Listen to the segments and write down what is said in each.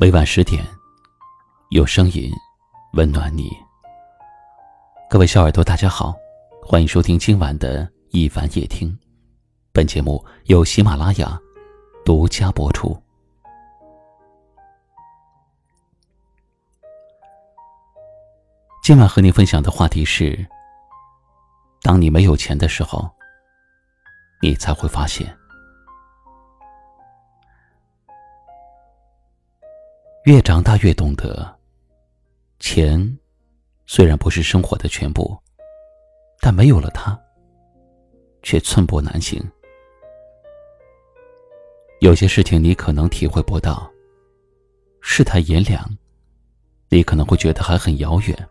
每晚十点，有声音温暖你。各位小耳朵，大家好，欢迎收听今晚的一凡夜听。本节目由喜马拉雅独家播出。今晚和你分享的话题是：当你没有钱的时候，你才会发现。越长大越懂得，钱虽然不是生活的全部，但没有了它，却寸步难行。有些事情你可能体会不到，世态炎凉，你可能会觉得还很遥远。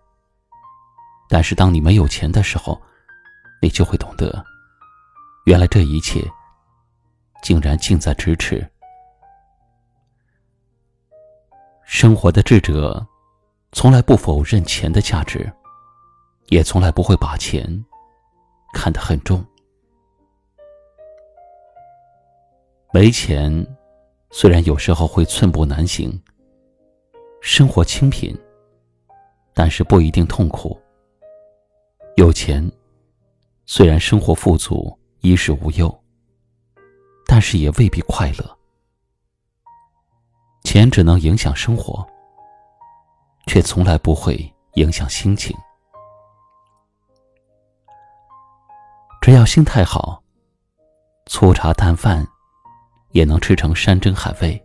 但是当你没有钱的时候，你就会懂得，原来这一切竟然近在咫尺。生活的智者，从来不否认钱的价值，也从来不会把钱看得很重。没钱，虽然有时候会寸步难行，生活清贫，但是不一定痛苦。有钱，虽然生活富足，衣食无忧，但是也未必快乐。钱只能影响生活，却从来不会影响心情。只要心态好，粗茶淡饭也能吃成山珍海味；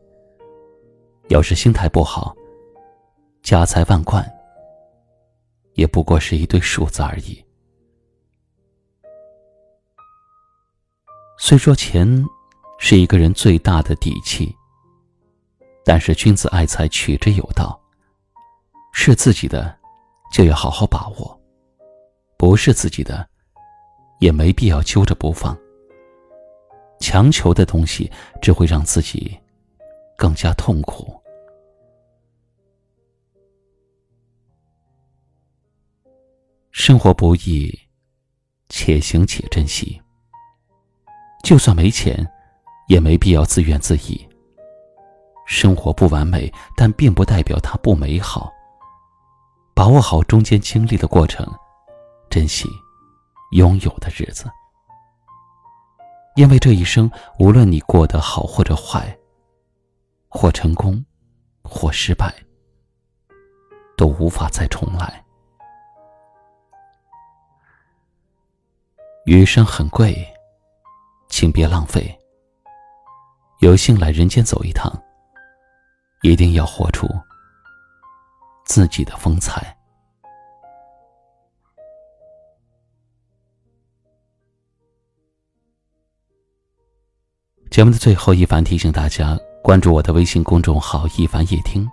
要是心态不好，家财万贯也不过是一堆数字而已。虽说钱是一个人最大的底气。但是君子爱财，取之有道。是自己的，就要好好把握；不是自己的，也没必要揪着不放。强求的东西，只会让自己更加痛苦。生活不易，且行且珍惜。就算没钱，也没必要自怨自艾。生活不完美，但并不代表它不美好。把握好中间经历的过程，珍惜拥有的日子。因为这一生，无论你过得好或者坏，或成功，或失败，都无法再重来。余生很贵，请别浪费。有幸来人间走一趟。一定要活出自己的风采。节目的最后，一凡提醒大家关注我的微信公众号“一凡夜听”，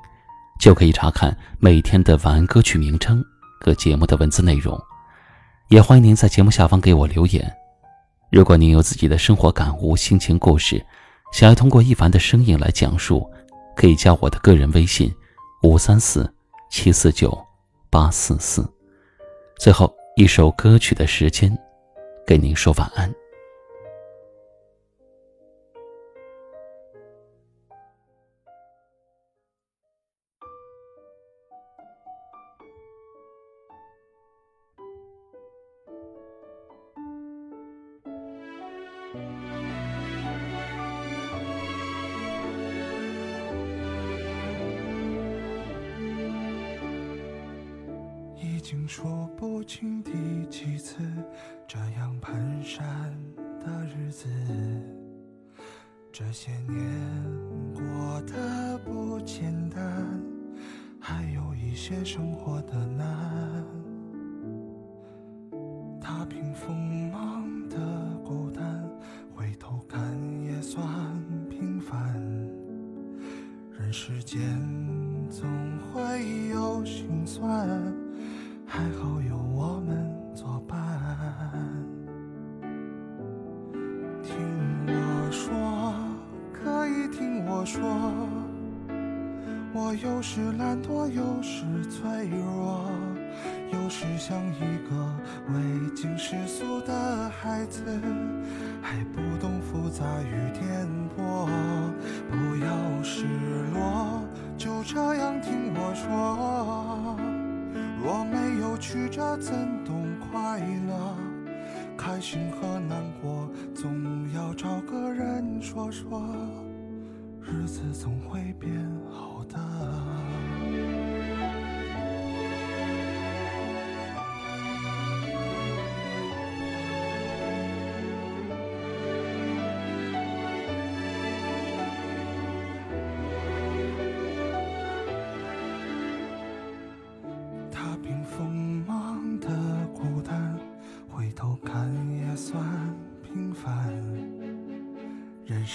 就可以查看每天的晚安歌曲名称和节目的文字内容。也欢迎您在节目下方给我留言。如果您有自己的生活感悟、心情故事，想要通过一凡的声音来讲述。可以加我的个人微信：五三四七四九八四四。最后一首歌曲的时间，给您说晚安。经数不清第几次这样蹒跚的日子，这些年过得不简单，还有一些生活的难。踏平锋芒的孤单，回头看也算平凡。人世间总会有心酸。还好有我们作伴。听我说，可以听我说，我有时懒惰，有时脆弱，有时像一个未经世俗的孩子，还不懂复杂与颠簸。怎懂快乐？开心和难过，总要找个人说说。日子总会变好的。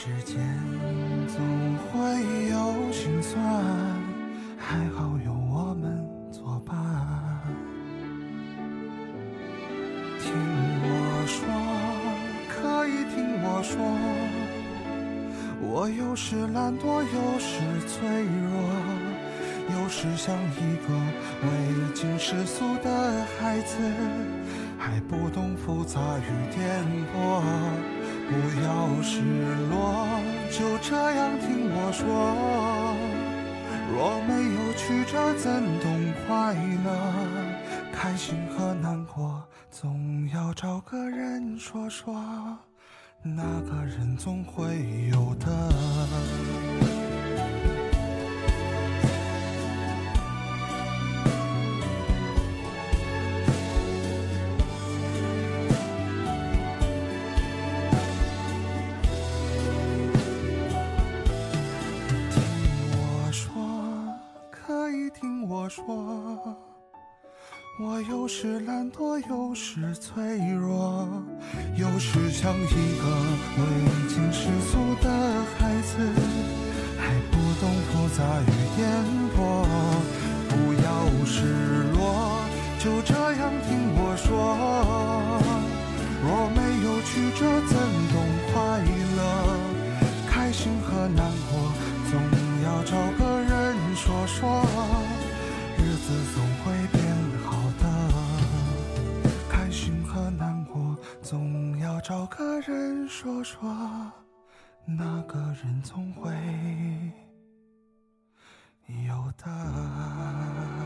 世间总会有心酸，还好有我们作伴。听我说，可以听我说，我有时懒惰，有时脆弱。有时像一个未经世俗的孩子，还不懂复杂与颠簸。不要失落，就这样听我说。若没有曲折，怎懂快乐？开心和难过，总要找个人说说。那个人总会有的。我有时懒惰，有时脆弱，有时像一个说那个人总会有的。